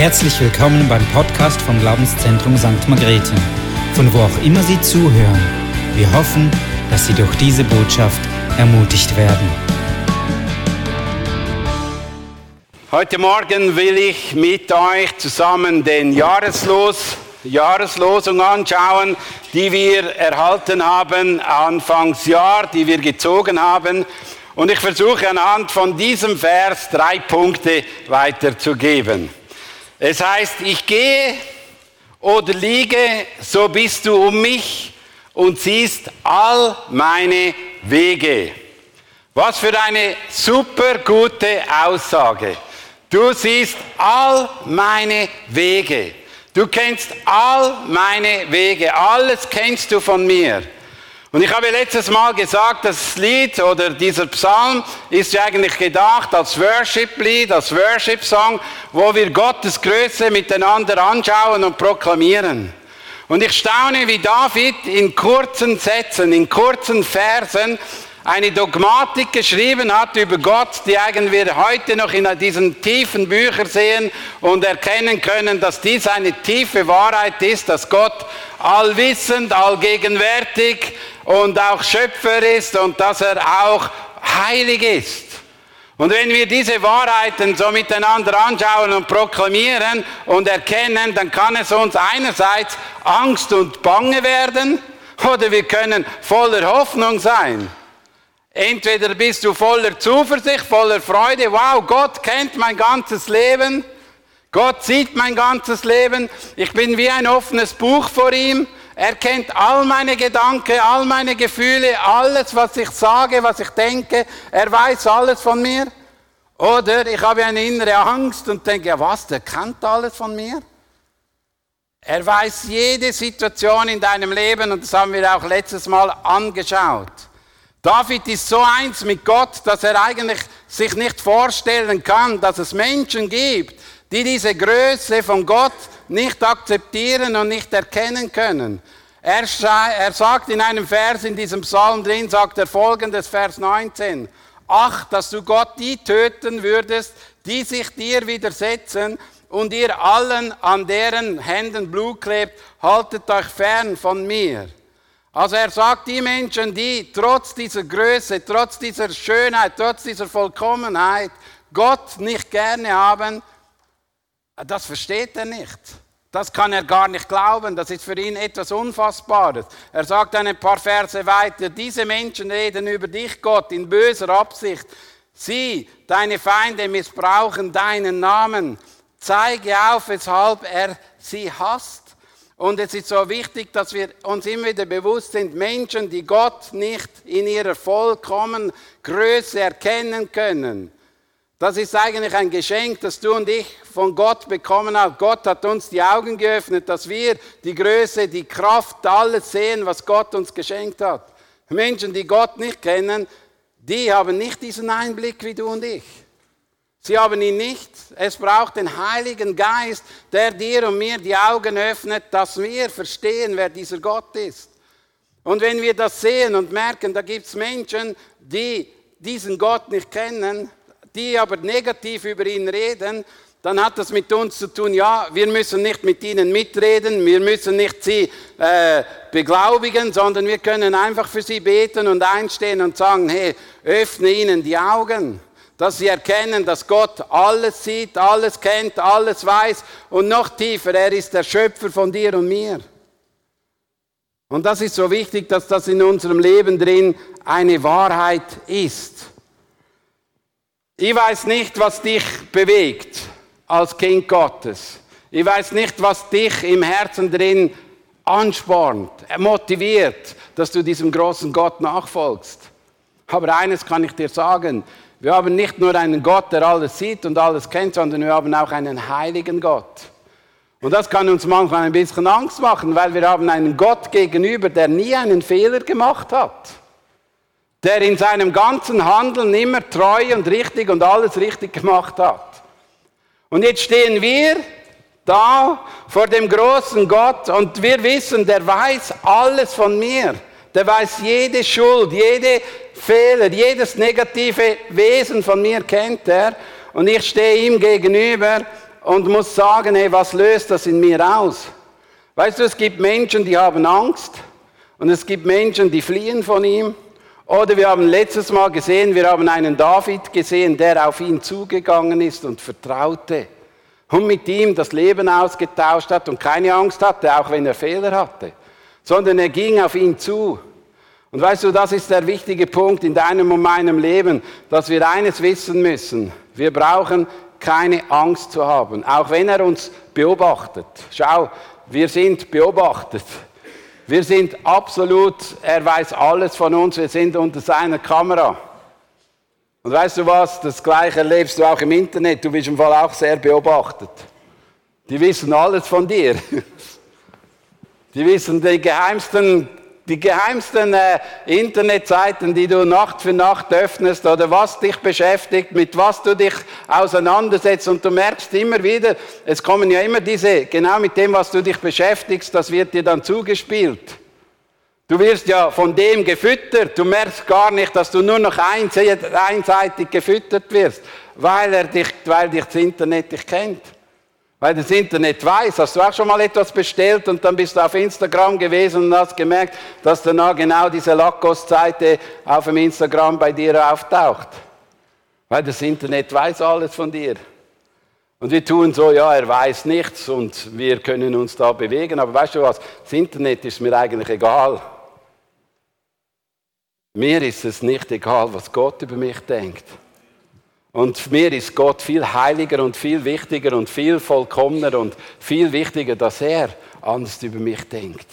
Herzlich willkommen beim Podcast vom Glaubenszentrum St. Margrethe, von wo auch immer Sie zuhören. Wir hoffen, dass Sie durch diese Botschaft ermutigt werden. Heute Morgen will ich mit euch zusammen den Jahreslos, Jahreslosung anschauen, die wir erhalten haben, Anfangsjahr, die wir gezogen haben. Und ich versuche anhand von diesem Vers drei Punkte weiterzugeben. Es heißt, ich gehe oder liege, so bist du um mich und siehst all meine Wege. Was für eine super gute Aussage. Du siehst all meine Wege. Du kennst all meine Wege. Alles kennst du von mir. Und ich habe letztes Mal gesagt, das Lied oder dieser Psalm ist ja eigentlich gedacht als Worship-Lied, als Worship-Song, wo wir Gottes Größe miteinander anschauen und proklamieren. Und ich staune, wie David in kurzen Sätzen, in kurzen Versen eine Dogmatik geschrieben hat über Gott, die eigentlich wir heute noch in diesen tiefen Büchern sehen und erkennen können, dass dies eine tiefe Wahrheit ist, dass Gott allwissend, allgegenwärtig und auch Schöpfer ist und dass er auch heilig ist. Und wenn wir diese Wahrheiten so miteinander anschauen und proklamieren und erkennen, dann kann es uns einerseits Angst und Bange werden oder wir können voller Hoffnung sein. Entweder bist du voller Zuversicht, voller Freude, wow, Gott kennt mein ganzes Leben, Gott sieht mein ganzes Leben, ich bin wie ein offenes Buch vor ihm er kennt all meine Gedanken, all meine Gefühle, alles, was ich sage, was ich denke. Er weiß alles von mir. Oder ich habe eine innere Angst und denke, ja was, der kennt alles von mir. Er weiß jede Situation in deinem Leben und das haben wir auch letztes Mal angeschaut. David ist so eins mit Gott, dass er eigentlich sich nicht vorstellen kann, dass es Menschen gibt, die diese Größe von Gott nicht akzeptieren und nicht erkennen können. Er, er sagt in einem Vers in diesem Psalm drin, sagt er folgendes, Vers 19, Ach, dass du Gott die töten würdest, die sich dir widersetzen und ihr allen, an deren Händen Blut klebt, haltet euch fern von mir. Also er sagt, die Menschen, die trotz dieser Größe, trotz dieser Schönheit, trotz dieser Vollkommenheit Gott nicht gerne haben, das versteht er nicht. Das kann er gar nicht glauben, das ist für ihn etwas Unfassbares. Er sagt ein paar Verse weiter, diese Menschen reden über dich, Gott, in böser Absicht. Sie, deine Feinde, missbrauchen deinen Namen. Zeige auf, weshalb er sie hasst. Und es ist so wichtig, dass wir uns immer wieder bewusst sind, Menschen, die Gott nicht in ihrer vollkommenen Größe erkennen können, das ist eigentlich ein Geschenk, das du und ich von Gott bekommen haben. Gott hat uns die Augen geöffnet, dass wir die Größe, die Kraft, alles sehen, was Gott uns geschenkt hat. Menschen, die Gott nicht kennen, die haben nicht diesen Einblick wie du und ich. Sie haben ihn nicht. Es braucht den Heiligen Geist, der dir und mir die Augen öffnet, dass wir verstehen, wer dieser Gott ist. Und wenn wir das sehen und merken, da gibt es Menschen, die diesen Gott nicht kennen, die aber negativ über ihn reden, dann hat das mit uns zu tun, ja, wir müssen nicht mit ihnen mitreden, wir müssen nicht sie äh, beglaubigen, sondern wir können einfach für sie beten und einstehen und sagen, hey, öffne ihnen die Augen, dass sie erkennen, dass Gott alles sieht, alles kennt, alles weiß und noch tiefer, er ist der Schöpfer von dir und mir. Und das ist so wichtig, dass das in unserem Leben drin eine Wahrheit ist. Ich weiß nicht, was dich bewegt als Kind Gottes. Ich weiß nicht, was dich im Herzen drin anspornt, motiviert, dass du diesem großen Gott nachfolgst. Aber eines kann ich dir sagen, wir haben nicht nur einen Gott, der alles sieht und alles kennt, sondern wir haben auch einen heiligen Gott. Und das kann uns manchmal ein bisschen Angst machen, weil wir haben einen Gott gegenüber, der nie einen Fehler gemacht hat der in seinem ganzen Handeln immer treu und richtig und alles richtig gemacht hat. Und jetzt stehen wir da vor dem großen Gott und wir wissen, der weiß alles von mir. Der weiß jede Schuld, jede Fehler, jedes negative Wesen von mir kennt er. Und ich stehe ihm gegenüber und muss sagen, hey, was löst das in mir aus? Weißt du, es gibt Menschen, die haben Angst und es gibt Menschen, die fliehen von ihm. Oder wir haben letztes Mal gesehen, wir haben einen David gesehen, der auf ihn zugegangen ist und vertraute und mit ihm das Leben ausgetauscht hat und keine Angst hatte, auch wenn er Fehler hatte, sondern er ging auf ihn zu. Und weißt du, das ist der wichtige Punkt in deinem und meinem Leben, dass wir eines wissen müssen. Wir brauchen keine Angst zu haben, auch wenn er uns beobachtet. Schau, wir sind beobachtet. Wir sind absolut, er weiß alles von uns, wir sind unter seiner Kamera. Und weißt du was, das gleiche erlebst du auch im Internet, du bist im Fall auch sehr beobachtet. Die wissen alles von dir. Die wissen die geheimsten die geheimsten äh, Internetseiten, die du Nacht für Nacht öffnest oder was dich beschäftigt, mit was du dich auseinandersetzt und du merkst immer wieder, es kommen ja immer diese, genau mit dem, was du dich beschäftigst, das wird dir dann zugespielt. Du wirst ja von dem gefüttert, du merkst gar nicht, dass du nur noch einseitig gefüttert wirst, weil, er dich, weil dich das Internet dich kennt. Weil das Internet weiß, hast du auch schon mal etwas bestellt und dann bist du auf Instagram gewesen und hast gemerkt, dass danach genau diese Lackos-Seite auf dem Instagram bei dir auftaucht. Weil das Internet weiß alles von dir. Und wir tun so, ja, er weiß nichts und wir können uns da bewegen. Aber weißt du was, das Internet ist mir eigentlich egal. Mir ist es nicht egal, was Gott über mich denkt. Und mir ist Gott viel heiliger und viel wichtiger und viel vollkommener und viel wichtiger, dass er anders über mich denkt.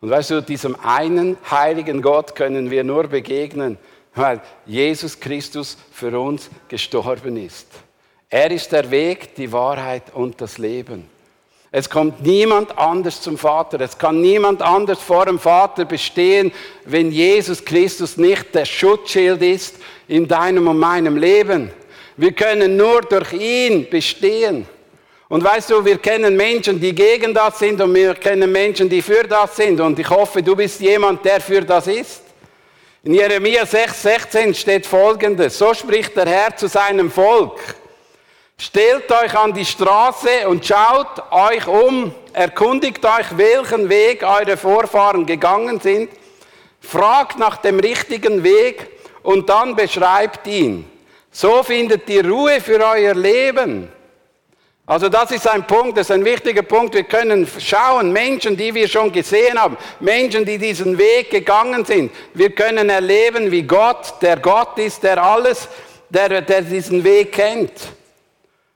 Und weißt du, diesem einen heiligen Gott können wir nur begegnen, weil Jesus Christus für uns gestorben ist. Er ist der Weg, die Wahrheit und das Leben. Es kommt niemand anders zum Vater. Es kann niemand anders vor dem Vater bestehen, wenn Jesus Christus nicht der Schutzschild ist in deinem und meinem Leben. Wir können nur durch ihn bestehen. Und weißt du, wir kennen Menschen, die gegen das sind und wir kennen Menschen, die für das sind. Und ich hoffe, du bist jemand, der für das ist. In Jeremia 6, 16 steht folgendes. So spricht der Herr zu seinem Volk. Stellt euch an die Straße und schaut euch um, erkundigt euch, welchen Weg eure Vorfahren gegangen sind, fragt nach dem richtigen Weg und dann beschreibt ihn. So findet ihr Ruhe für euer Leben. Also das ist ein Punkt, das ist ein wichtiger Punkt. Wir können schauen, Menschen, die wir schon gesehen haben, Menschen, die diesen Weg gegangen sind. Wir können erleben, wie Gott, der Gott ist, der alles, der, der diesen Weg kennt.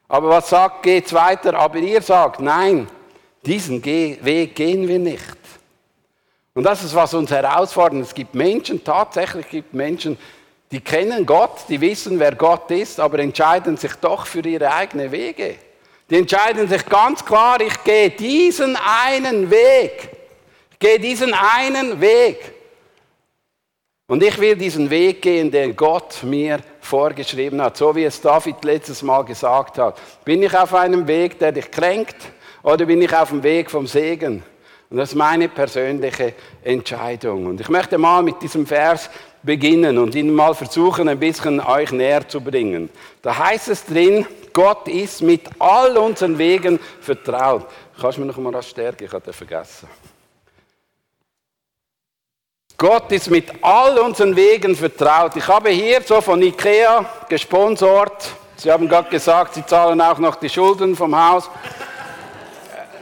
Aber was sagt, geht's weiter? Aber ihr sagt, nein, diesen Weg gehen wir nicht. Und das ist, was uns herausfordert. Es gibt Menschen, tatsächlich gibt Menschen, die kennen Gott, die wissen, wer Gott ist, aber entscheiden sich doch für ihre eigenen Wege. Die entscheiden sich ganz klar, ich gehe diesen einen Weg. Ich gehe diesen einen Weg. Und ich will diesen Weg gehen, den Gott mir vorgeschrieben hat, so wie es David letztes Mal gesagt hat. Bin ich auf einem Weg, der dich kränkt, oder bin ich auf dem Weg vom Segen? Und das ist meine persönliche Entscheidung. Und ich möchte mal mit diesem Vers beginnen und ihn mal versuchen, ein bisschen euch näher zu bringen. Da heißt es drin, Gott ist mit all unseren Wegen vertraut. Kannst du mir noch mal das stärken? Ich hatte vergessen. Gott ist mit all unseren Wegen vertraut. Ich habe hier so von Ikea gesponsert. Sie haben gerade gesagt, Sie zahlen auch noch die Schulden vom Haus.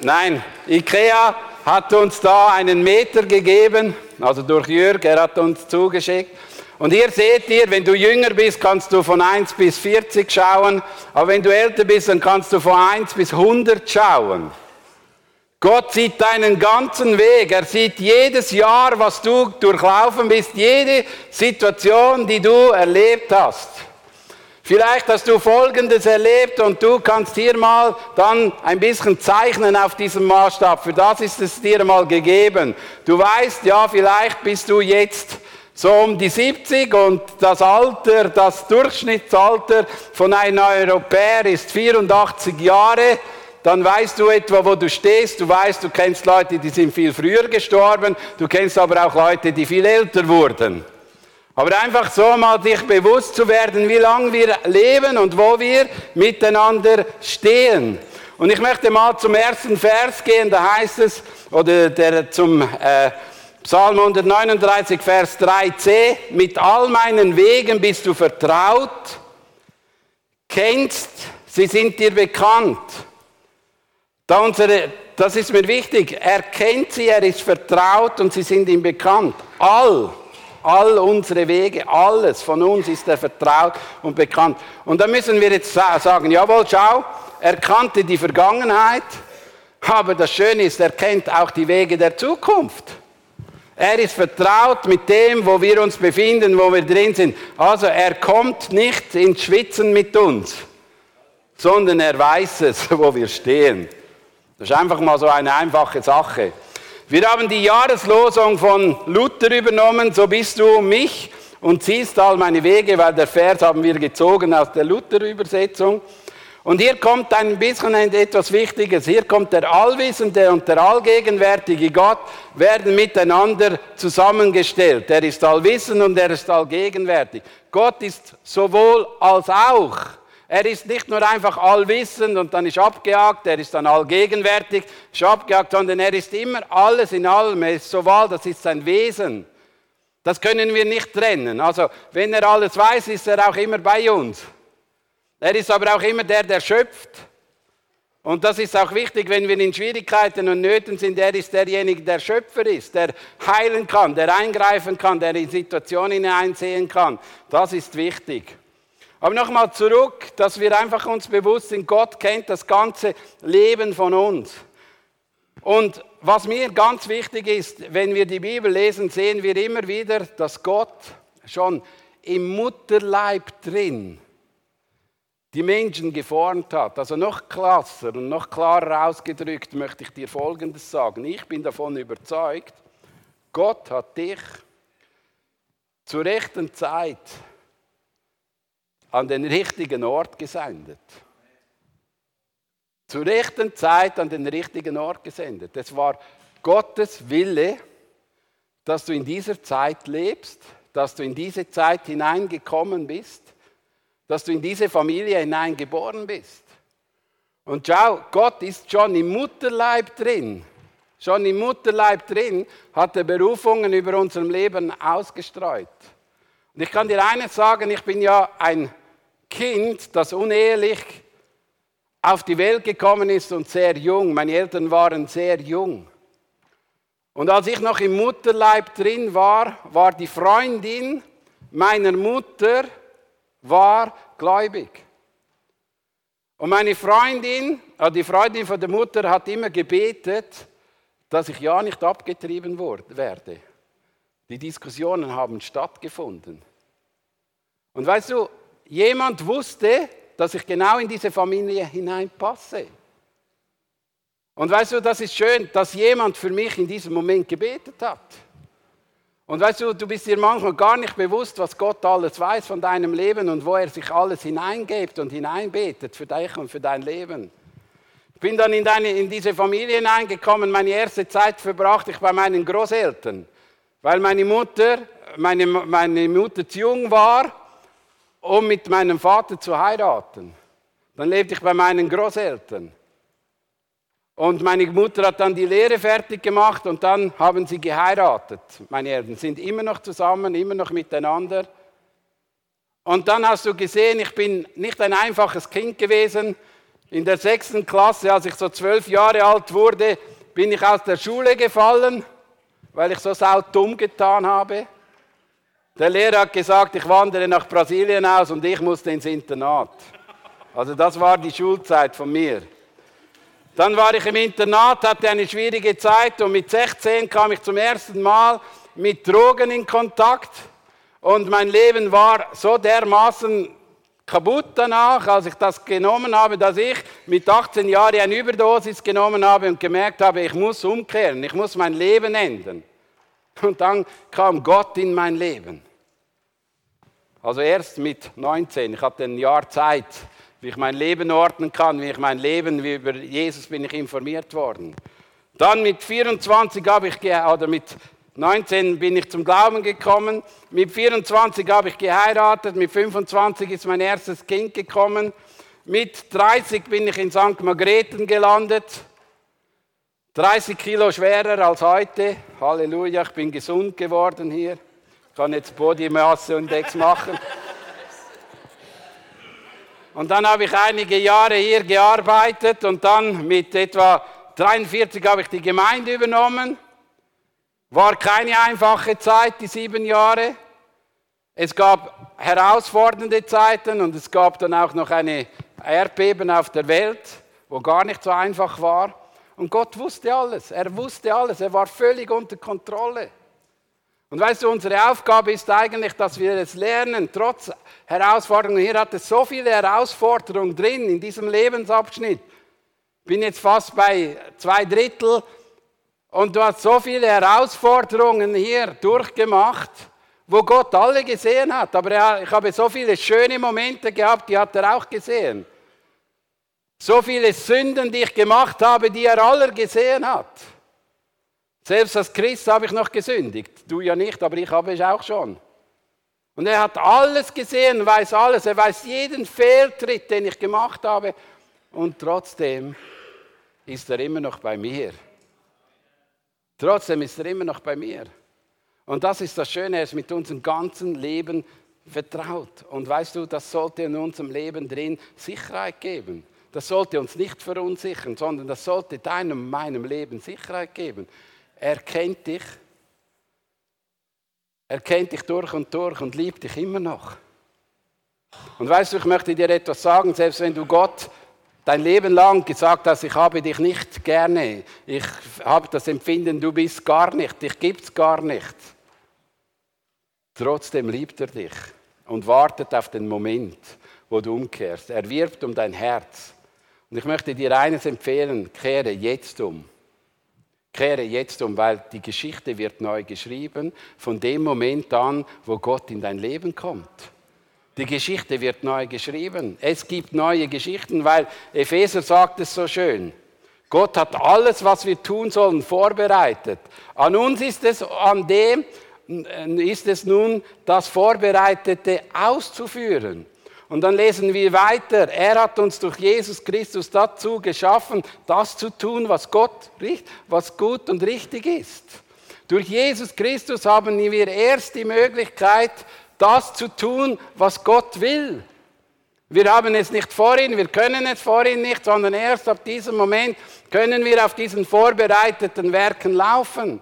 Nein, Ikea hat uns da einen Meter gegeben, also durch Jürg, er hat uns zugeschickt. Und hier seht ihr, wenn du jünger bist, kannst du von 1 bis 40 schauen, aber wenn du älter bist, dann kannst du von 1 bis 100 schauen. Gott sieht deinen ganzen Weg. Er sieht jedes Jahr, was du durchlaufen bist, jede Situation, die du erlebt hast. Vielleicht hast du Folgendes erlebt und du kannst hier mal dann ein bisschen zeichnen auf diesem Maßstab. Für das ist es dir mal gegeben. Du weißt, ja, vielleicht bist du jetzt so um die 70 und das Alter, das Durchschnittsalter von einem Europäer ist 84 Jahre dann weißt du etwa, wo du stehst. Du weißt, du kennst Leute, die sind viel früher gestorben. Du kennst aber auch Leute, die viel älter wurden. Aber einfach so mal sich bewusst zu werden, wie lange wir leben und wo wir miteinander stehen. Und ich möchte mal zum ersten Vers gehen, da heißt es, oder der, zum äh, Psalm 139, Vers 3c, mit all meinen Wegen bist du vertraut, kennst, sie sind dir bekannt. Da unsere, das ist mir wichtig, er kennt sie, er ist vertraut und sie sind ihm bekannt. All, all unsere Wege, alles von uns ist er vertraut und bekannt. Und da müssen wir jetzt sagen, jawohl, schau, er kannte die Vergangenheit, aber das Schöne ist, er kennt auch die Wege der Zukunft. Er ist vertraut mit dem, wo wir uns befinden, wo wir drin sind. Also er kommt nicht ins Schwitzen mit uns, sondern er weiß es, wo wir stehen. Das ist einfach mal so eine einfache Sache. Wir haben die Jahreslosung von Luther übernommen, so bist du mich und ziehst all meine Wege, weil der Vers haben wir gezogen aus der Luther-Übersetzung. Und hier kommt ein bisschen etwas Wichtiges. Hier kommt der Allwissende und der Allgegenwärtige Gott werden miteinander zusammengestellt. Er ist allwissend und er ist allgegenwärtig. Gott ist sowohl als auch. Er ist nicht nur einfach allwissend und dann ist abgejagt, er ist dann allgegenwärtig, ist abgejagt, sondern er ist immer alles in allem. Er ist sowohl, das ist sein Wesen. Das können wir nicht trennen. Also, wenn er alles weiß, ist er auch immer bei uns. Er ist aber auch immer der, der schöpft. Und das ist auch wichtig, wenn wir in Schwierigkeiten und Nöten sind. Er ist derjenige, der Schöpfer ist, der heilen kann, der eingreifen kann, der in Situationen hineinsehen kann. Das ist wichtig. Aber nochmal zurück, dass wir einfach uns bewusst sind, Gott kennt das ganze Leben von uns. Und was mir ganz wichtig ist, wenn wir die Bibel lesen, sehen wir immer wieder, dass Gott schon im Mutterleib drin die Menschen geformt hat. Also noch krasser und noch klarer ausgedrückt möchte ich dir Folgendes sagen. Ich bin davon überzeugt, Gott hat dich zur rechten Zeit an den richtigen Ort gesendet. Zur rechten Zeit an den richtigen Ort gesendet. Es war Gottes Wille, dass du in dieser Zeit lebst, dass du in diese Zeit hineingekommen bist dass du in diese Familie hineingeboren bist. Und schau, Gott ist schon im Mutterleib drin. Schon im Mutterleib drin hat er Berufungen über unserem Leben ausgestreut. Und ich kann dir eines sagen, ich bin ja ein Kind, das unehelich auf die Welt gekommen ist und sehr jung. Meine Eltern waren sehr jung. Und als ich noch im Mutterleib drin war, war die Freundin meiner Mutter war gläubig. Und meine Freundin, äh, die Freundin von der Mutter, hat immer gebetet, dass ich ja nicht abgetrieben werde. Die Diskussionen haben stattgefunden. Und weißt du, jemand wusste, dass ich genau in diese Familie hineinpasse. Und weißt du, das ist schön, dass jemand für mich in diesem Moment gebetet hat. Und weißt du, du bist dir manchmal gar nicht bewusst, was Gott alles weiß von deinem Leben und wo er sich alles hineingebt und hineinbetet für dich und für dein Leben. Ich bin dann in, deine, in diese Familie hineingekommen, meine erste Zeit verbrachte ich bei meinen Großeltern, weil meine Mutter, meine, meine Mutter zu jung war, um mit meinem Vater zu heiraten. Dann lebte ich bei meinen Großeltern. Und meine Mutter hat dann die Lehre fertig gemacht und dann haben sie geheiratet. Meine Eltern sind immer noch zusammen, immer noch miteinander. Und dann hast du gesehen, ich bin nicht ein einfaches Kind gewesen. In der sechsten Klasse, als ich so zwölf Jahre alt wurde, bin ich aus der Schule gefallen, weil ich so dumm getan habe. Der Lehrer hat gesagt, ich wandere nach Brasilien aus und ich musste ins Internat. Also das war die Schulzeit von mir. Dann war ich im Internat, hatte eine schwierige Zeit und mit 16 kam ich zum ersten Mal mit Drogen in Kontakt und mein Leben war so dermaßen kaputt danach, als ich das genommen habe, dass ich mit 18 Jahren eine Überdosis genommen habe und gemerkt habe, ich muss umkehren, ich muss mein Leben ändern. Und dann kam Gott in mein Leben. Also erst mit 19, ich hatte ein Jahr Zeit, wie ich mein Leben ordnen kann, wie ich mein Leben, wie über Jesus bin ich informiert worden. Dann mit 24 habe ich, oder mit 19 bin ich zum Glauben gekommen. Mit 24 habe ich geheiratet. Mit 25 ist mein erstes Kind gekommen. Mit 30 bin ich in St. Margrethen gelandet. 30 Kilo schwerer als heute. Halleluja, ich bin gesund geworden hier. Ich kann jetzt Body Mass Index machen. Und dann habe ich einige Jahre hier gearbeitet und dann mit etwa 43 habe ich die Gemeinde übernommen. War keine einfache Zeit, die sieben Jahre. Es gab herausfordernde Zeiten und es gab dann auch noch eine Erdbeben auf der Welt, wo gar nicht so einfach war. Und Gott wusste alles. Er wusste alles. Er war völlig unter Kontrolle. Und weißt du, unsere Aufgabe ist eigentlich, dass wir es lernen, trotz Herausforderungen. Hier hat es so viele Herausforderungen drin in diesem Lebensabschnitt. Bin jetzt fast bei zwei Drittel und du hast so viele Herausforderungen hier durchgemacht, wo Gott alle gesehen hat. Aber ich habe so viele schöne Momente gehabt, die hat er auch gesehen. So viele Sünden, die ich gemacht habe, die er aller gesehen hat. Selbst als Christ habe ich noch gesündigt. Du ja nicht, aber ich habe es auch schon. Und er hat alles gesehen, weiß alles. Er weiß jeden Fehltritt, den ich gemacht habe. Und trotzdem ist er immer noch bei mir. Trotzdem ist er immer noch bei mir. Und das ist das Schöne, er ist mit unserem ganzen Leben vertraut. Und weißt du, das sollte in unserem Leben drin Sicherheit geben. Das sollte uns nicht verunsichern, sondern das sollte deinem meinem Leben Sicherheit geben. Er kennt dich. Er kennt dich durch und durch und liebt dich immer noch. Und weißt du, ich möchte dir etwas sagen, selbst wenn du Gott dein Leben lang gesagt hast, ich habe dich nicht gerne, ich habe das Empfinden, du bist gar nicht, dich gibt es gar nicht. Trotzdem liebt er dich und wartet auf den Moment, wo du umkehrst. Er wirbt um dein Herz. Und ich möchte dir eines empfehlen, kehre jetzt um. Kehre jetzt um, weil die Geschichte wird neu geschrieben von dem Moment an, wo Gott in dein Leben kommt. Die Geschichte wird neu geschrieben. Es gibt neue Geschichten, weil Epheser sagt es so schön. Gott hat alles, was wir tun sollen, vorbereitet. An uns ist es, an dem ist es nun, das Vorbereitete auszuführen. Und dann lesen wir weiter. Er hat uns durch Jesus Christus dazu geschaffen, das zu tun, was Gott, was gut und richtig ist. Durch Jesus Christus haben wir erst die Möglichkeit, das zu tun, was Gott will. Wir haben es nicht vorhin, wir können es vorhin nicht, sondern erst ab diesem Moment können wir auf diesen vorbereiteten Werken laufen.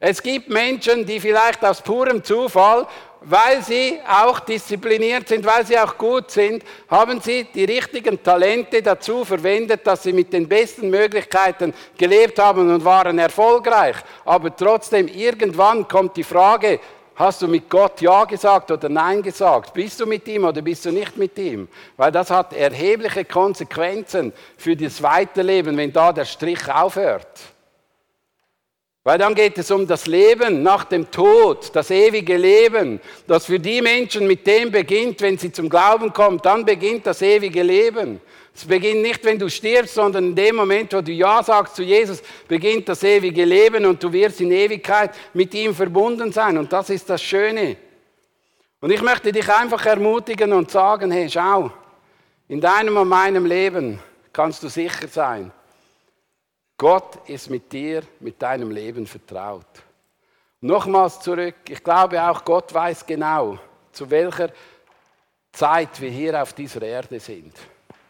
Es gibt Menschen, die vielleicht aus purem Zufall, weil sie auch diszipliniert sind, weil sie auch gut sind, haben sie die richtigen Talente dazu verwendet, dass sie mit den besten Möglichkeiten gelebt haben und waren erfolgreich. Aber trotzdem, irgendwann kommt die Frage, Hast du mit Gott Ja gesagt oder Nein gesagt? Bist du mit ihm oder bist du nicht mit ihm? Weil das hat erhebliche Konsequenzen für das Weiterleben, wenn da der Strich aufhört. Weil dann geht es um das Leben nach dem Tod, das ewige Leben, das für die Menschen mit dem beginnt, wenn sie zum Glauben kommen, dann beginnt das ewige Leben. Es beginnt nicht, wenn du stirbst, sondern in dem Moment, wo du Ja sagst zu Jesus, beginnt das ewige Leben und du wirst in Ewigkeit mit ihm verbunden sein. Und das ist das Schöne. Und ich möchte dich einfach ermutigen und sagen, hey, schau, in deinem und meinem Leben kannst du sicher sein, Gott ist mit dir, mit deinem Leben vertraut. Nochmals zurück, ich glaube auch, Gott weiß genau, zu welcher Zeit wir hier auf dieser Erde sind.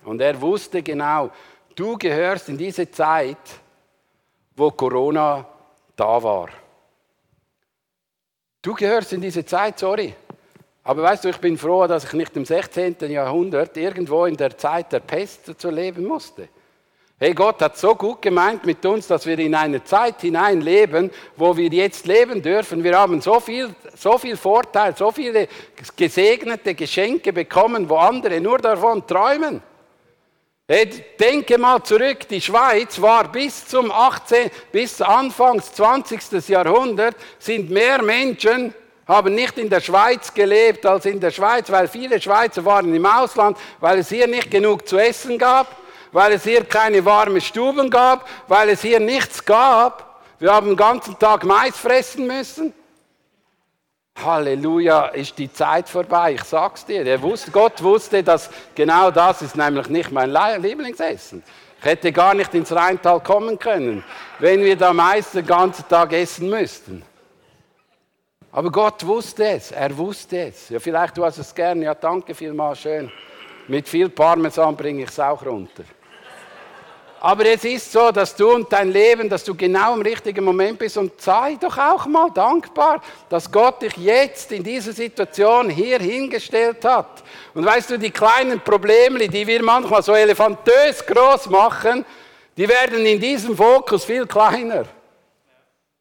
Und er wusste genau, du gehörst in diese Zeit, wo Corona da war. Du gehörst in diese Zeit, sorry. Aber weißt du, ich bin froh, dass ich nicht im 16. Jahrhundert irgendwo in der Zeit der Pest zu leben musste. Hey, Gott hat so gut gemeint mit uns, dass wir in eine Zeit hineinleben, wo wir jetzt leben dürfen. Wir haben so viel, so viel Vorteil, so viele gesegnete Geschenke bekommen, wo andere nur davon träumen. Hey, denke mal zurück, die Schweiz war bis zum 18, bis Anfangs 20. Jahrhundert sind mehr Menschen haben nicht in der Schweiz gelebt als in der Schweiz, weil viele Schweizer waren im Ausland, weil es hier nicht genug zu essen gab weil es hier keine warmen Stuben gab, weil es hier nichts gab. Wir haben den ganzen Tag Mais fressen müssen. Halleluja, ist die Zeit vorbei, ich sag's dir. Er wusste, Gott wusste, dass genau das ist nämlich nicht mein Lieblingsessen. Ich hätte gar nicht ins Rheintal kommen können, wenn wir da meist den ganzen Tag essen müssten. Aber Gott wusste es, er wusste es. Ja, vielleicht du hast es gern, ja danke vielmals, schön. Mit viel Parmesan bringe ich es auch runter. Aber es ist so, dass du und dein Leben, dass du genau im richtigen Moment bist und sei doch auch mal dankbar, dass Gott dich jetzt in dieser Situation hier hingestellt hat. Und weißt du, die kleinen Probleme, die wir manchmal so elefantös groß machen, die werden in diesem Fokus viel kleiner.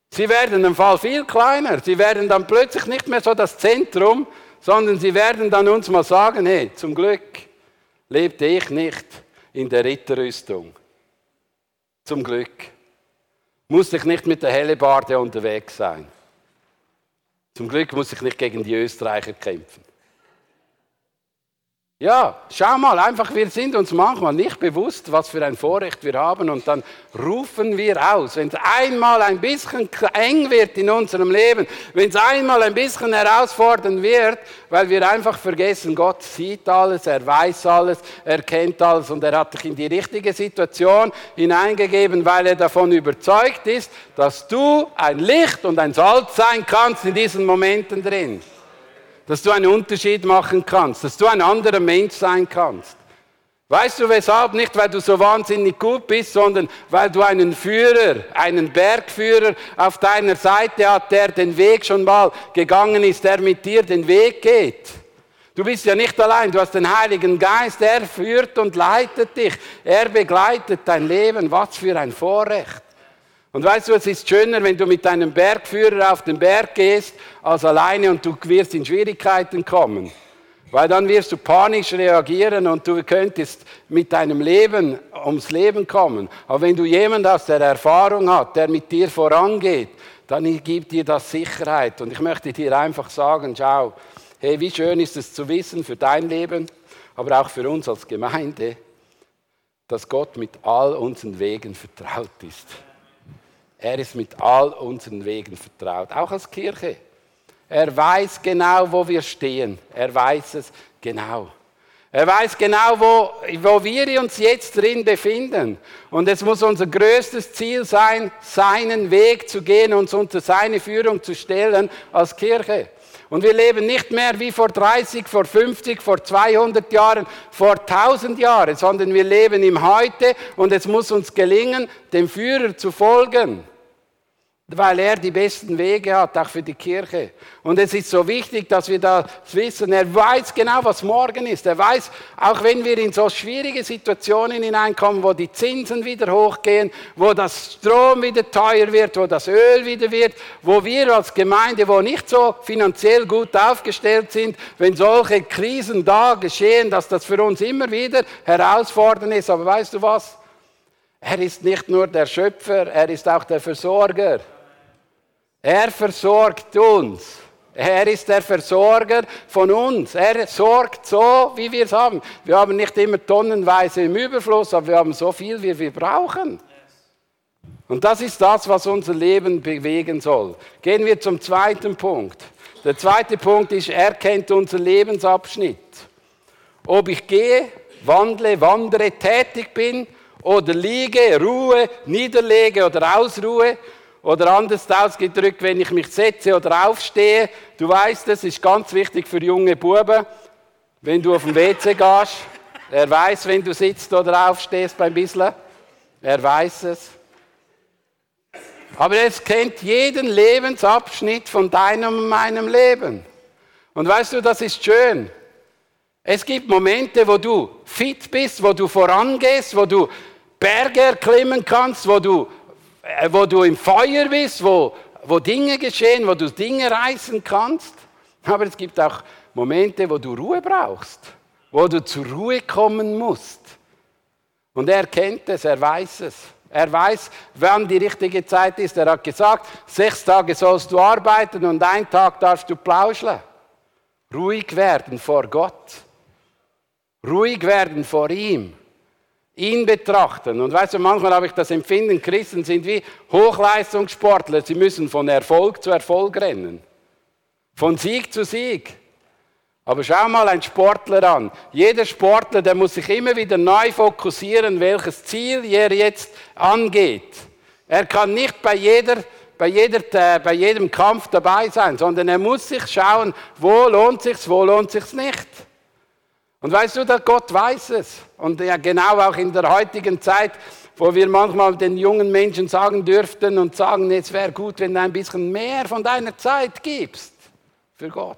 Sie werden im Fall viel kleiner. Sie werden dann plötzlich nicht mehr so das Zentrum, sondern sie werden dann uns mal sagen, hey, zum Glück lebte ich nicht in der Ritterrüstung. Zum Glück. Muss ich nicht mit der Hellebarde unterwegs sein. Zum Glück muss ich nicht gegen die Österreicher kämpfen. Ja, schau mal, einfach, wir sind uns manchmal nicht bewusst, was für ein Vorrecht wir haben und dann rufen wir aus. Wenn es einmal ein bisschen eng wird in unserem Leben, wenn es einmal ein bisschen herausfordernd wird, weil wir einfach vergessen, Gott sieht alles, er weiß alles, er kennt alles und er hat dich in die richtige Situation hineingegeben, weil er davon überzeugt ist, dass du ein Licht und ein Salz sein kannst in diesen Momenten drin dass du einen Unterschied machen kannst, dass du ein anderer Mensch sein kannst. Weißt du weshalb? Nicht, weil du so wahnsinnig gut bist, sondern weil du einen Führer, einen Bergführer auf deiner Seite hast, der den Weg schon mal gegangen ist, der mit dir den Weg geht. Du bist ja nicht allein, du hast den Heiligen Geist, er führt und leitet dich, er begleitet dein Leben. Was für ein Vorrecht. Und weißt du, es ist schöner, wenn du mit deinem Bergführer auf den Berg gehst, als alleine und du wirst in Schwierigkeiten kommen. Weil dann wirst du panisch reagieren und du könntest mit deinem Leben ums Leben kommen. Aber wenn du jemanden hast, der Erfahrung hat, der mit dir vorangeht, dann gibt dir das Sicherheit. Und ich möchte dir einfach sagen, schau, hey, wie schön ist es zu wissen für dein Leben, aber auch für uns als Gemeinde, dass Gott mit all unseren Wegen vertraut ist. Er ist mit all unseren Wegen vertraut, auch als Kirche. Er weiß genau, wo wir stehen. Er weiß es genau. Er weiß genau, wo, wo wir uns jetzt drin befinden. Und es muss unser größtes Ziel sein, seinen Weg zu gehen, uns unter seine Führung zu stellen als Kirche. Und wir leben nicht mehr wie vor 30, vor 50, vor 200 Jahren, vor 1000 Jahren, sondern wir leben im Heute und es muss uns gelingen, dem Führer zu folgen weil er die besten Wege hat, auch für die Kirche. Und es ist so wichtig, dass wir das wissen. Er weiß genau, was morgen ist. Er weiß, auch wenn wir in so schwierige Situationen hineinkommen, wo die Zinsen wieder hochgehen, wo das Strom wieder teuer wird, wo das Öl wieder wird, wo wir als Gemeinde, wo nicht so finanziell gut aufgestellt sind, wenn solche Krisen da geschehen, dass das für uns immer wieder herausfordernd ist. Aber weißt du was? Er ist nicht nur der Schöpfer, er ist auch der Versorger. Er versorgt uns. Er ist der Versorger von uns. Er sorgt so, wie wir es haben. Wir haben nicht immer tonnenweise im Überfluss, aber wir haben so viel, wie wir brauchen. Und das ist das, was unser Leben bewegen soll. Gehen wir zum zweiten Punkt. Der zweite Punkt ist, er kennt unser Lebensabschnitt. Ob ich gehe, wandle, wandere, tätig bin oder liege, ruhe, niederlege oder ausruhe, oder anders ausgedrückt, wenn ich mich setze oder aufstehe, du weißt, das ist ganz wichtig für junge Buben, wenn du auf dem WC gehst. Er weiß, wenn du sitzt oder aufstehst beim Bisseln. Er weiß es. Aber es kennt jeden Lebensabschnitt von deinem und meinem Leben. Und weißt du, das ist schön. Es gibt Momente, wo du fit bist, wo du vorangehst, wo du Berge erklimmen kannst, wo du wo du im Feuer bist, wo, wo Dinge geschehen, wo du Dinge reißen kannst. Aber es gibt auch Momente, wo du Ruhe brauchst, wo du zur Ruhe kommen musst. Und er kennt es, er weiß es. Er weiß, wann die richtige Zeit ist. Er hat gesagt, sechs Tage sollst du arbeiten und einen Tag darfst du plauscheln. Ruhig werden vor Gott. Ruhig werden vor ihm. Ihn betrachten. Und weißt du, manchmal habe ich das Empfinden, Christen sind wie Hochleistungssportler. Sie müssen von Erfolg zu Erfolg rennen. Von Sieg zu Sieg. Aber schau mal einen Sportler an. Jeder Sportler, der muss sich immer wieder neu fokussieren, welches Ziel er jetzt angeht. Er kann nicht bei, jeder, bei, jeder, äh, bei jedem Kampf dabei sein, sondern er muss sich schauen, wo lohnt sich's, wo lohnt sich's nicht. Und weißt du, dass Gott weiß es. Und ja, genau auch in der heutigen Zeit, wo wir manchmal den jungen Menschen sagen dürften und sagen, es wäre gut, wenn du ein bisschen mehr von deiner Zeit gibst für Gott.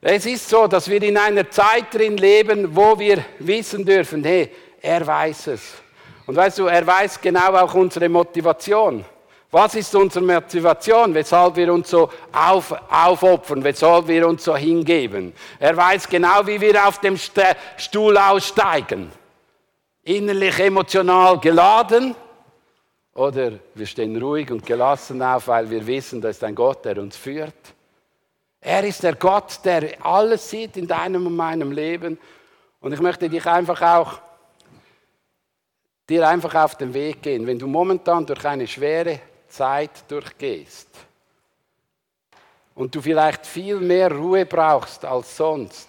Es ist so, dass wir in einer Zeit drin leben, wo wir wissen dürfen, hey, er weiß es. Und weißt du, er weiß genau auch unsere Motivation. Was ist unsere Motivation, weshalb wir uns so auf, aufopfern, weshalb wir uns so hingeben? Er weiß genau, wie wir auf dem Stuhl aussteigen. Innerlich emotional geladen oder wir stehen ruhig und gelassen auf, weil wir wissen, da ist ein Gott, der uns führt. Er ist der Gott, der alles sieht in deinem und meinem Leben. Und ich möchte dich einfach auch, dir einfach auf den Weg gehen, wenn du momentan durch eine schwere Zeit durchgehst und du vielleicht viel mehr Ruhe brauchst als sonst,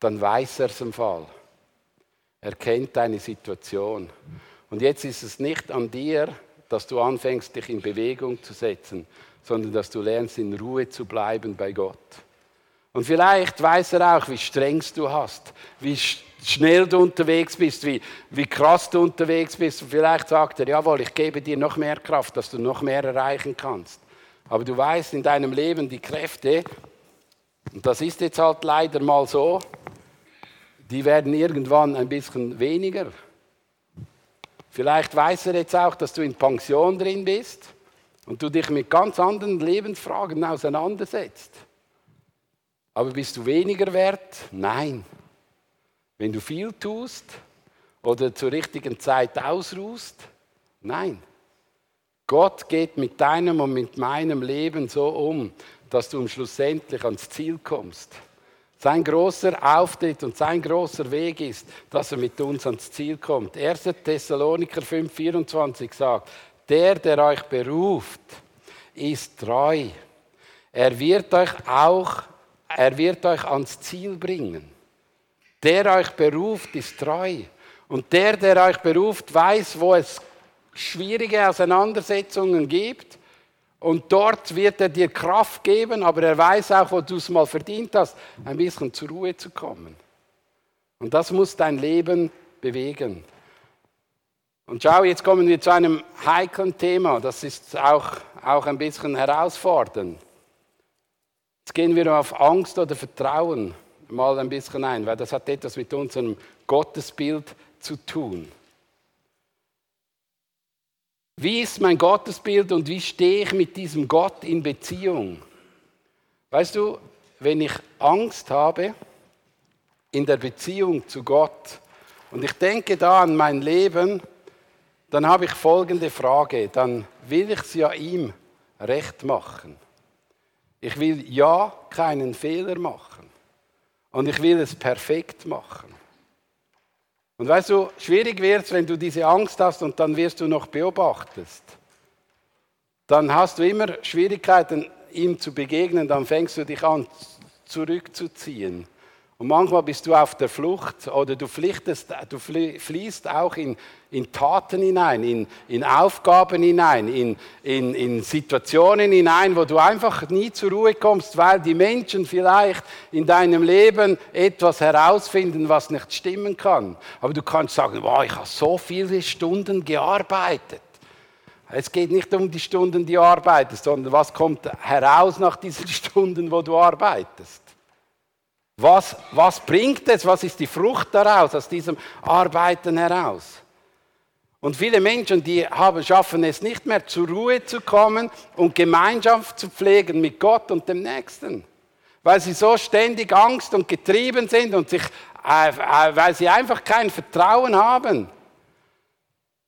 dann weiß er es im Fall. Er kennt deine Situation. Und jetzt ist es nicht an dir, dass du anfängst, dich in Bewegung zu setzen, sondern dass du lernst, in Ruhe zu bleiben bei Gott. Und vielleicht weiß er auch, wie streng du hast, wie schnell du unterwegs bist, wie, wie krass du unterwegs bist. Und vielleicht sagt er, jawohl, ich gebe dir noch mehr Kraft, dass du noch mehr erreichen kannst. Aber du weißt in deinem Leben die Kräfte, und das ist jetzt halt leider mal so, die werden irgendwann ein bisschen weniger. Vielleicht weiß er jetzt auch, dass du in Pension drin bist und du dich mit ganz anderen Lebensfragen auseinandersetzt. Aber bist du weniger wert? Nein. Wenn du viel tust oder zur richtigen Zeit ausruhst? Nein. Gott geht mit deinem und mit meinem Leben so um, dass du schlussendlich ans Ziel kommst. Sein großer Auftritt und sein großer Weg ist, dass er mit uns ans Ziel kommt. 1. Thessaloniker 5,24 sagt, der, der euch beruft, ist treu. Er wird euch auch, er wird euch ans Ziel bringen. Der euch beruft, ist treu. Und der, der euch beruft, weiß, wo es schwierige Auseinandersetzungen gibt. Und dort wird er dir Kraft geben, aber er weiß auch, wo du es mal verdient hast, ein bisschen zur Ruhe zu kommen. Und das muss dein Leben bewegen. Und schau, jetzt kommen wir zu einem heiklen Thema. Das ist auch, auch ein bisschen herausfordernd. Jetzt gehen wir auf Angst oder Vertrauen mal ein bisschen ein, weil das hat etwas mit unserem Gottesbild zu tun. Wie ist mein Gottesbild und wie stehe ich mit diesem Gott in Beziehung? Weißt du, wenn ich Angst habe in der Beziehung zu Gott und ich denke da an mein Leben, dann habe ich folgende Frage. Dann will ich es ja ihm recht machen. Ich will ja keinen Fehler machen. Und ich will es perfekt machen. Und weißt du, schwierig wird es, wenn du diese Angst hast und dann wirst du noch beobachtest. Dann hast du immer Schwierigkeiten, ihm zu begegnen, dann fängst du dich an zurückzuziehen. Und manchmal bist du auf der Flucht oder du, du fließt auch in, in Taten hinein, in, in Aufgaben hinein, in, in, in Situationen hinein, wo du einfach nie zur Ruhe kommst, weil die Menschen vielleicht in deinem Leben etwas herausfinden, was nicht stimmen kann. Aber du kannst sagen, wow, ich habe so viele Stunden gearbeitet. Es geht nicht um die Stunden, die du arbeitest, sondern was kommt heraus nach diesen Stunden, wo du arbeitest. Was, was bringt es? Was ist die Frucht daraus, aus diesem Arbeiten heraus? Und viele Menschen, die haben, schaffen es nicht mehr zur Ruhe zu kommen und Gemeinschaft zu pflegen mit Gott und dem Nächsten. Weil sie so ständig Angst und getrieben sind und sich, äh, äh, weil sie einfach kein Vertrauen haben.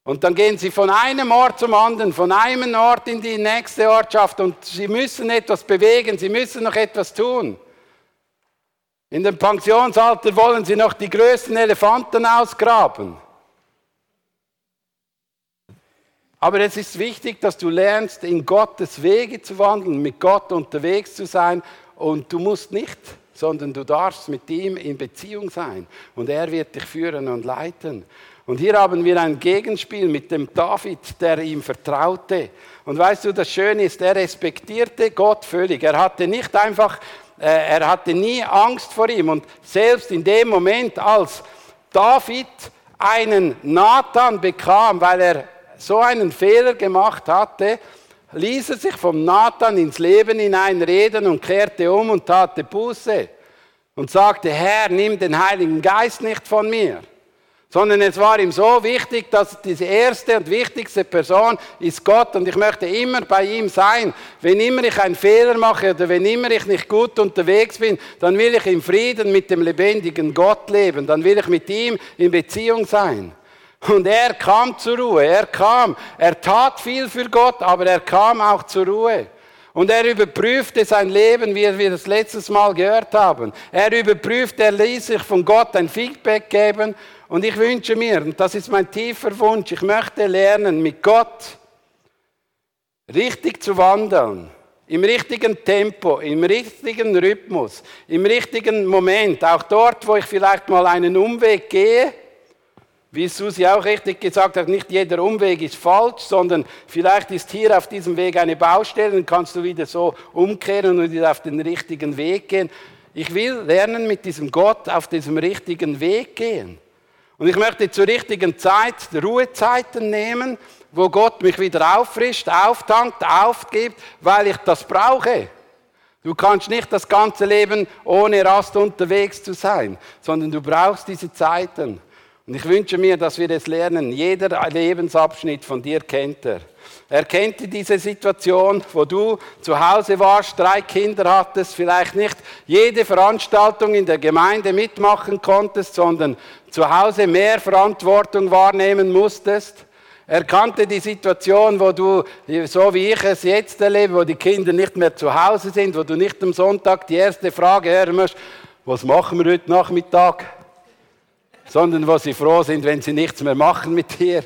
Und dann gehen sie von einem Ort zum anderen, von einem Ort in die nächste Ortschaft und sie müssen etwas bewegen, sie müssen noch etwas tun. In dem Pensionsalter wollen sie noch die größten Elefanten ausgraben. Aber es ist wichtig, dass du lernst, in Gottes Wege zu wandeln, mit Gott unterwegs zu sein. Und du musst nicht, sondern du darfst mit ihm in Beziehung sein. Und er wird dich führen und leiten. Und hier haben wir ein Gegenspiel mit dem David, der ihm vertraute. Und weißt du, das Schöne ist, er respektierte Gott völlig. Er hatte nicht einfach, er hatte nie Angst vor ihm. Und selbst in dem Moment, als David einen Nathan bekam, weil er so einen Fehler gemacht hatte, ließ er sich vom Nathan ins Leben hineinreden und kehrte um und tate Buße und sagte, Herr, nimm den Heiligen Geist nicht von mir sondern es war ihm so wichtig, dass diese erste und wichtigste Person ist Gott und ich möchte immer bei ihm sein. Wenn immer ich einen Fehler mache oder wenn immer ich nicht gut unterwegs bin, dann will ich im Frieden mit dem lebendigen Gott leben, dann will ich mit ihm in Beziehung sein. Und er kam zur Ruhe, er kam, er tat viel für Gott, aber er kam auch zur Ruhe. Und er überprüfte sein Leben, wie wir das letztes Mal gehört haben. Er überprüfte, er ließ sich von Gott ein Feedback geben und ich wünsche mir, und das ist mein tiefer Wunsch, ich möchte lernen, mit Gott richtig zu wandeln. Im richtigen Tempo, im richtigen Rhythmus, im richtigen Moment. Auch dort, wo ich vielleicht mal einen Umweg gehe, wie Susi auch richtig gesagt hat, nicht jeder Umweg ist falsch, sondern vielleicht ist hier auf diesem Weg eine Baustelle, dann kannst du wieder so umkehren und wieder auf den richtigen Weg gehen. Ich will lernen, mit diesem Gott auf diesem richtigen Weg gehen. Und ich möchte zur richtigen Zeit Ruhezeiten nehmen, wo Gott mich wieder auffrischt, auftankt, aufgibt, weil ich das brauche. Du kannst nicht das ganze Leben ohne Rast unterwegs zu sein, sondern du brauchst diese Zeiten. Und ich wünsche mir, dass wir es lernen. Jeder Lebensabschnitt von dir kennt er. Er kennt diese Situation, wo du zu Hause warst, drei Kinder hattest, vielleicht nicht jede Veranstaltung in der Gemeinde mitmachen konntest, sondern zu Hause mehr Verantwortung wahrnehmen musstest. Er kannte die Situation, wo du, so wie ich es jetzt erlebe, wo die Kinder nicht mehr zu Hause sind, wo du nicht am Sonntag die erste Frage hören musst, was machen wir heute Nachmittag? Sondern wo sie froh sind, wenn sie nichts mehr machen mit dir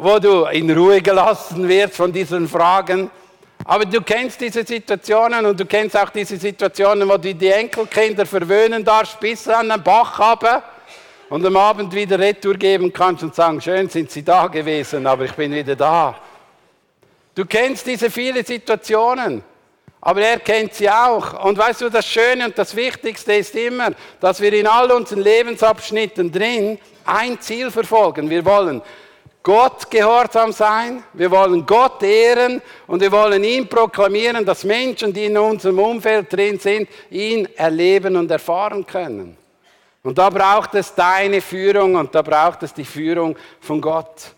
wo du in Ruhe gelassen wirst von diesen Fragen. Aber du kennst diese Situationen und du kennst auch diese Situationen, wo du die Enkelkinder verwöhnen darfst, bis an den Bach haben und am Abend wieder Retour geben kannst und sagen, schön sind sie da gewesen, aber ich bin wieder da. Du kennst diese viele Situationen, aber er kennt sie auch. Und weißt du, das Schöne und das Wichtigste ist immer, dass wir in all unseren Lebensabschnitten drin ein Ziel verfolgen. Wir wollen Gott gehorsam sein, wir wollen Gott ehren und wir wollen ihn proklamieren, dass Menschen, die in unserem Umfeld drin sind, ihn erleben und erfahren können. Und da braucht es deine Führung und da braucht es die Führung von Gott.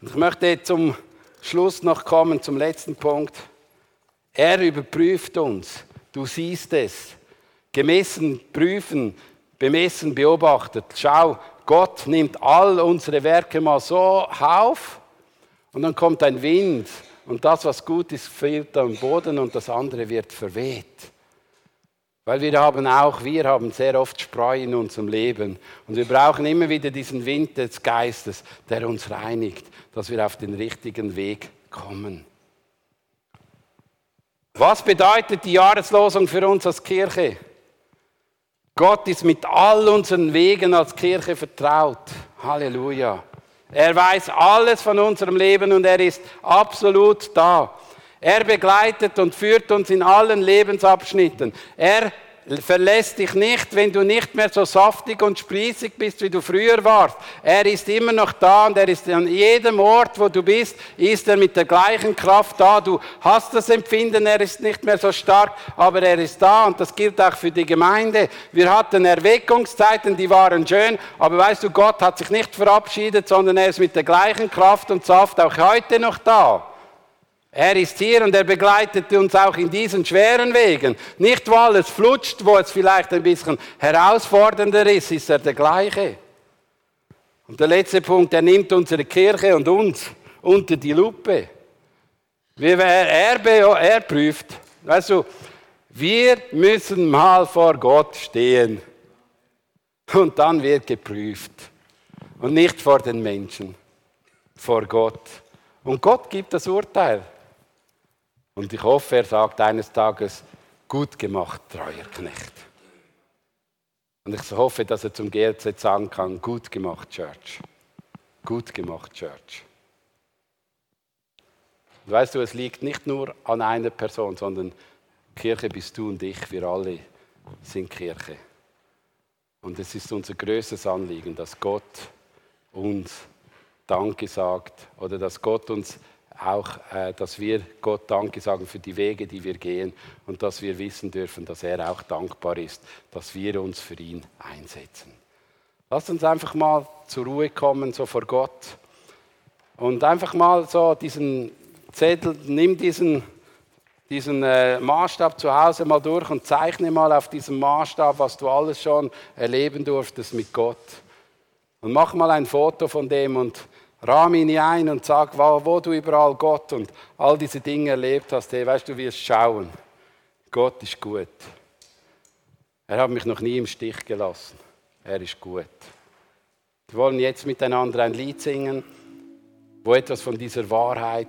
Und ich möchte zum Schluss noch kommen, zum letzten Punkt. Er überprüft uns. Du siehst es. Gemessen, prüfen, bemessen, beobachtet. Schau, Gott nimmt all unsere Werke mal so auf und dann kommt ein Wind und das, was gut ist, fehlt am Boden und das andere wird verweht. Weil wir haben auch, wir haben sehr oft Spreu in unserem Leben und wir brauchen immer wieder diesen Wind des Geistes, der uns reinigt, dass wir auf den richtigen Weg kommen. Was bedeutet die Jahreslosung für uns als Kirche? Gott ist mit all unseren Wegen als Kirche vertraut. Halleluja. Er weiß alles von unserem Leben und er ist absolut da. Er begleitet und führt uns in allen Lebensabschnitten. Er verlässt dich nicht, wenn du nicht mehr so saftig und sprießig bist, wie du früher warst. Er ist immer noch da und er ist an jedem Ort, wo du bist, ist er mit der gleichen Kraft da. Du hast das Empfinden, er ist nicht mehr so stark, aber er ist da und das gilt auch für die Gemeinde. Wir hatten Erweckungszeiten, die waren schön, aber weißt du, Gott hat sich nicht verabschiedet, sondern er ist mit der gleichen Kraft und Saft auch heute noch da. Er ist hier und er begleitet uns auch in diesen schweren Wegen. Nicht, weil es flutscht, wo es vielleicht ein bisschen herausfordernder ist, ist er der gleiche. Und der letzte Punkt, er nimmt unsere Kirche und uns unter die Lupe. Er, er, er prüft. Weißt du, Wir müssen mal vor Gott stehen. Und dann wird geprüft. Und nicht vor den Menschen, vor Gott. Und Gott gibt das Urteil. Und ich hoffe, er sagt eines Tages, gut gemacht, treuer Knecht. Und ich hoffe, dass er zum GLZ sagen kann, gut gemacht, Church. Gut gemacht, Church. Und weißt du, es liegt nicht nur an einer Person, sondern Kirche bist du und ich, wir alle sind Kirche. Und es ist unser größtes Anliegen, dass Gott uns Danke sagt oder dass Gott uns auch, äh, dass wir Gott Danke sagen für die Wege, die wir gehen und dass wir wissen dürfen, dass er auch dankbar ist, dass wir uns für ihn einsetzen. Lasst uns einfach mal zur Ruhe kommen, so vor Gott und einfach mal so diesen Zettel, nimm diesen, diesen äh, Maßstab zu Hause mal durch und zeichne mal auf diesem Maßstab, was du alles schon erleben durftest mit Gott. Und mach mal ein Foto von dem und rahme ihn ein und sag, wo, du überall Gott und all diese Dinge erlebt hast. Hey, weißt du, wirst schauen. Gott ist gut. Er hat mich noch nie im Stich gelassen. Er ist gut. Wir wollen jetzt miteinander ein Lied singen, wo etwas von dieser Wahrheit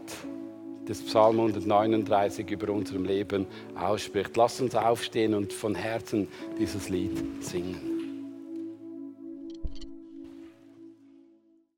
des Psalm 139 über unserem Leben ausspricht. Lass uns aufstehen und von Herzen dieses Lied singen.